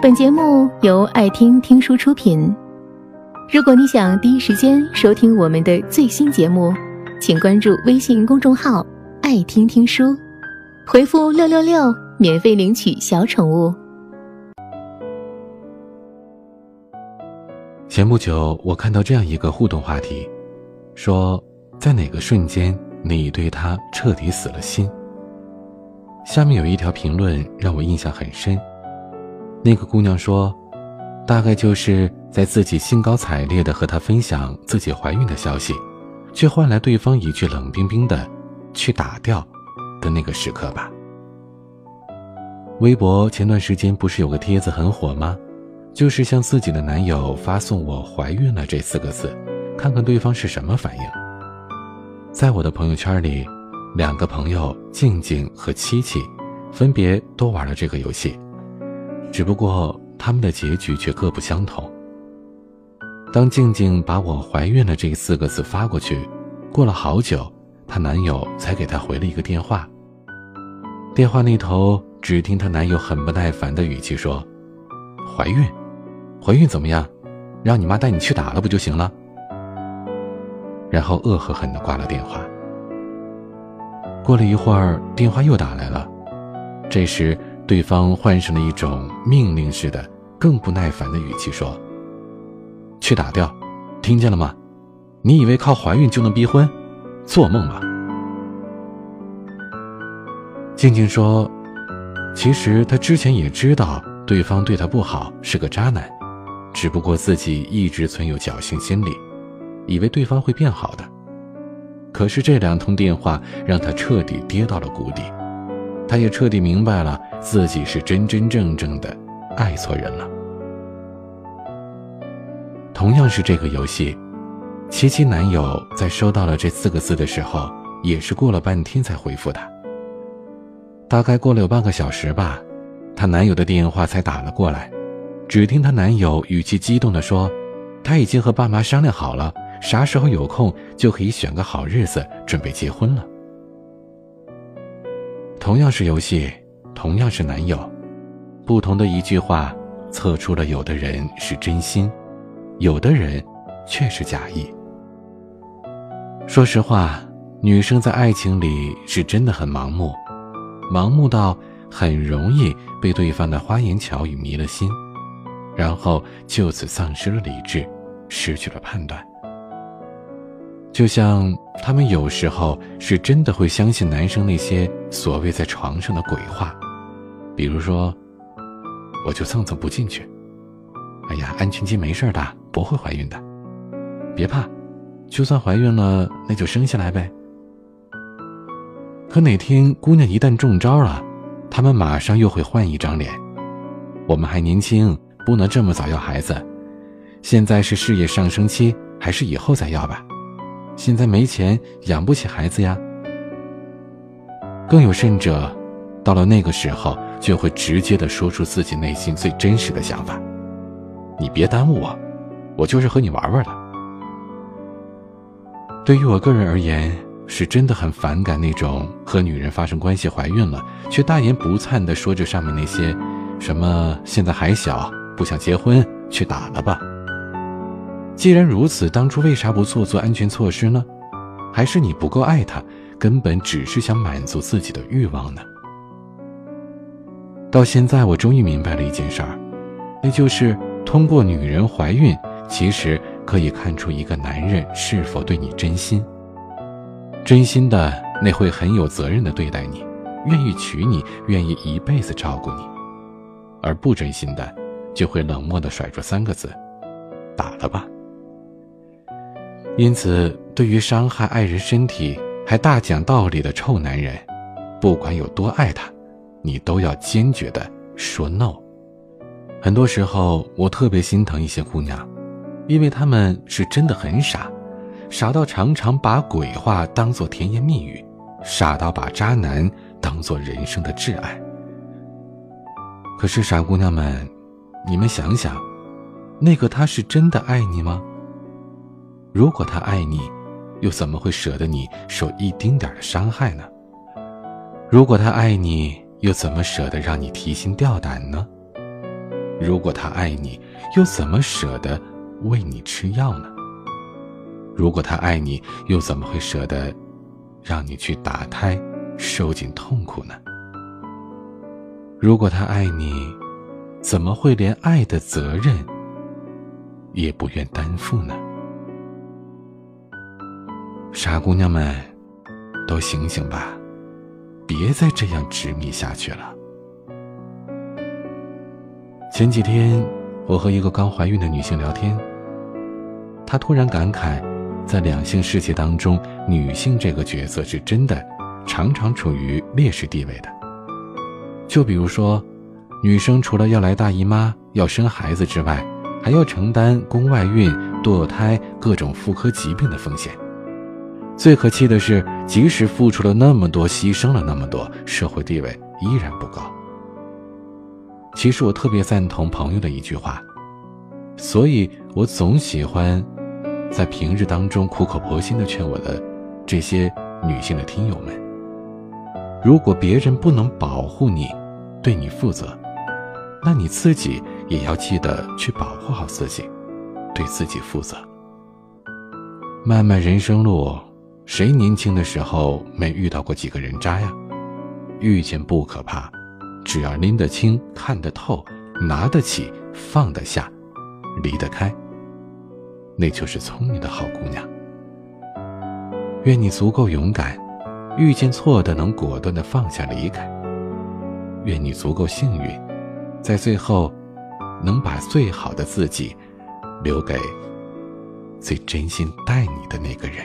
本节目由爱听听书出品。如果你想第一时间收听我们的最新节目，请关注微信公众号“爱听听书”，回复“六六六”免费领取小宠物。前不久，我看到这样一个互动话题，说在哪个瞬间你对他彻底死了心？下面有一条评论让我印象很深。那个姑娘说：“大概就是在自己兴高采烈的和他分享自己怀孕的消息，却换来对方一句冷冰冰的‘去打掉’的那个时刻吧。”微博前段时间不是有个帖子很火吗？就是向自己的男友发送“我怀孕了”这四个字，看看对方是什么反应。在我的朋友圈里，两个朋友静静和七七，分别都玩了这个游戏。只不过他们的结局却各不相同。当静静把我怀孕了这四个字发过去，过了好久，她男友才给她回了一个电话。电话那头只听她男友很不耐烦的语气说：“怀孕，怀孕怎么样？让你妈带你去打了不就行了？”然后恶狠狠的挂了电话。过了一会儿，电话又打来了，这时。对方换上了一种命令似的、更不耐烦的语气说：“去打掉，听见了吗？你以为靠怀孕就能逼婚？做梦吧！”静静说：“其实她之前也知道对方对她不好，是个渣男，只不过自己一直存有侥幸心理，以为对方会变好的。可是这两通电话让她彻底跌到了谷底。”她也彻底明白了，自己是真真正正的爱错人了。同样是这个游戏，琪琪男友在收到了这四个字的时候，也是过了半天才回复她。大概过了有半个小时吧，她男友的电话才打了过来。只听她男友语气激动地说：“他已经和爸妈商量好了，啥时候有空就可以选个好日子准备结婚了。”同样是游戏，同样是男友，不同的一句话，测出了有的人是真心，有的人却是假意。说实话，女生在爱情里是真的很盲目，盲目到很容易被对方的花言巧语迷了心，然后就此丧失了理智，失去了判断。就像他们有时候是真的会相信男生那些所谓在床上的鬼话，比如说，我就蹭蹭不进去。哎呀，安全期没事的，不会怀孕的，别怕，就算怀孕了，那就生下来呗。可哪天姑娘一旦中招了，他们马上又会换一张脸。我们还年轻，不能这么早要孩子。现在是事业上升期，还是以后再要吧？现在没钱养不起孩子呀。更有甚者，到了那个时候，就会直接的说出自己内心最真实的想法。你别耽误我，我就是和你玩玩的。对于我个人而言，是真的很反感那种和女人发生关系怀孕了，却大言不惭的说着上面那些，什么现在还小，不想结婚，去打了吧。既然如此，当初为啥不做做安全措施呢？还是你不够爱他，根本只是想满足自己的欲望呢？到现在，我终于明白了一件事儿，那就是通过女人怀孕，其实可以看出一个男人是否对你真心。真心的，那会很有责任的对待你，愿意娶你，愿意一辈子照顾你；而不真心的，就会冷漠的甩出三个字：打了吧。因此，对于伤害爱人身体还大讲道理的臭男人，不管有多爱他，你都要坚决的说 no。很多时候，我特别心疼一些姑娘，因为她们是真的很傻，傻到常常把鬼话当做甜言蜜语，傻到把渣男当做人生的挚爱。可是，傻姑娘们，你们想想，那个他是真的爱你吗？如果他爱你，又怎么会舍得你受一丁点的伤害呢？如果他爱你，又怎么舍得让你提心吊胆呢？如果他爱你，又怎么舍得为你吃药呢？如果他爱你，又怎么会舍得让你去打胎、受尽痛苦呢？如果他爱你，怎么会连爱的责任也不愿担负呢？傻姑娘们，都醒醒吧，别再这样执迷下去了。前几天，我和一个刚怀孕的女性聊天，她突然感慨，在两性世界当中，女性这个角色是真的常常处于劣势地位的。就比如说，女生除了要来大姨妈、要生孩子之外，还要承担宫外孕、堕胎、各种妇科疾病的风险。最可气的是，即使付出了那么多，牺牲了那么多，社会地位依然不高。其实我特别赞同朋友的一句话，所以我总喜欢在平日当中苦口婆心的劝我的这些女性的听友们：如果别人不能保护你，对你负责，那你自己也要记得去保护好自己，对自己负责。漫漫人生路。谁年轻的时候没遇到过几个人渣呀？遇见不可怕，只要拎得清、看得透、拿得起、放得下、离得开，那就是聪明的好姑娘。愿你足够勇敢，遇见错的能果断的放下离开。愿你足够幸运，在最后能把最好的自己留给最真心待你的那个人。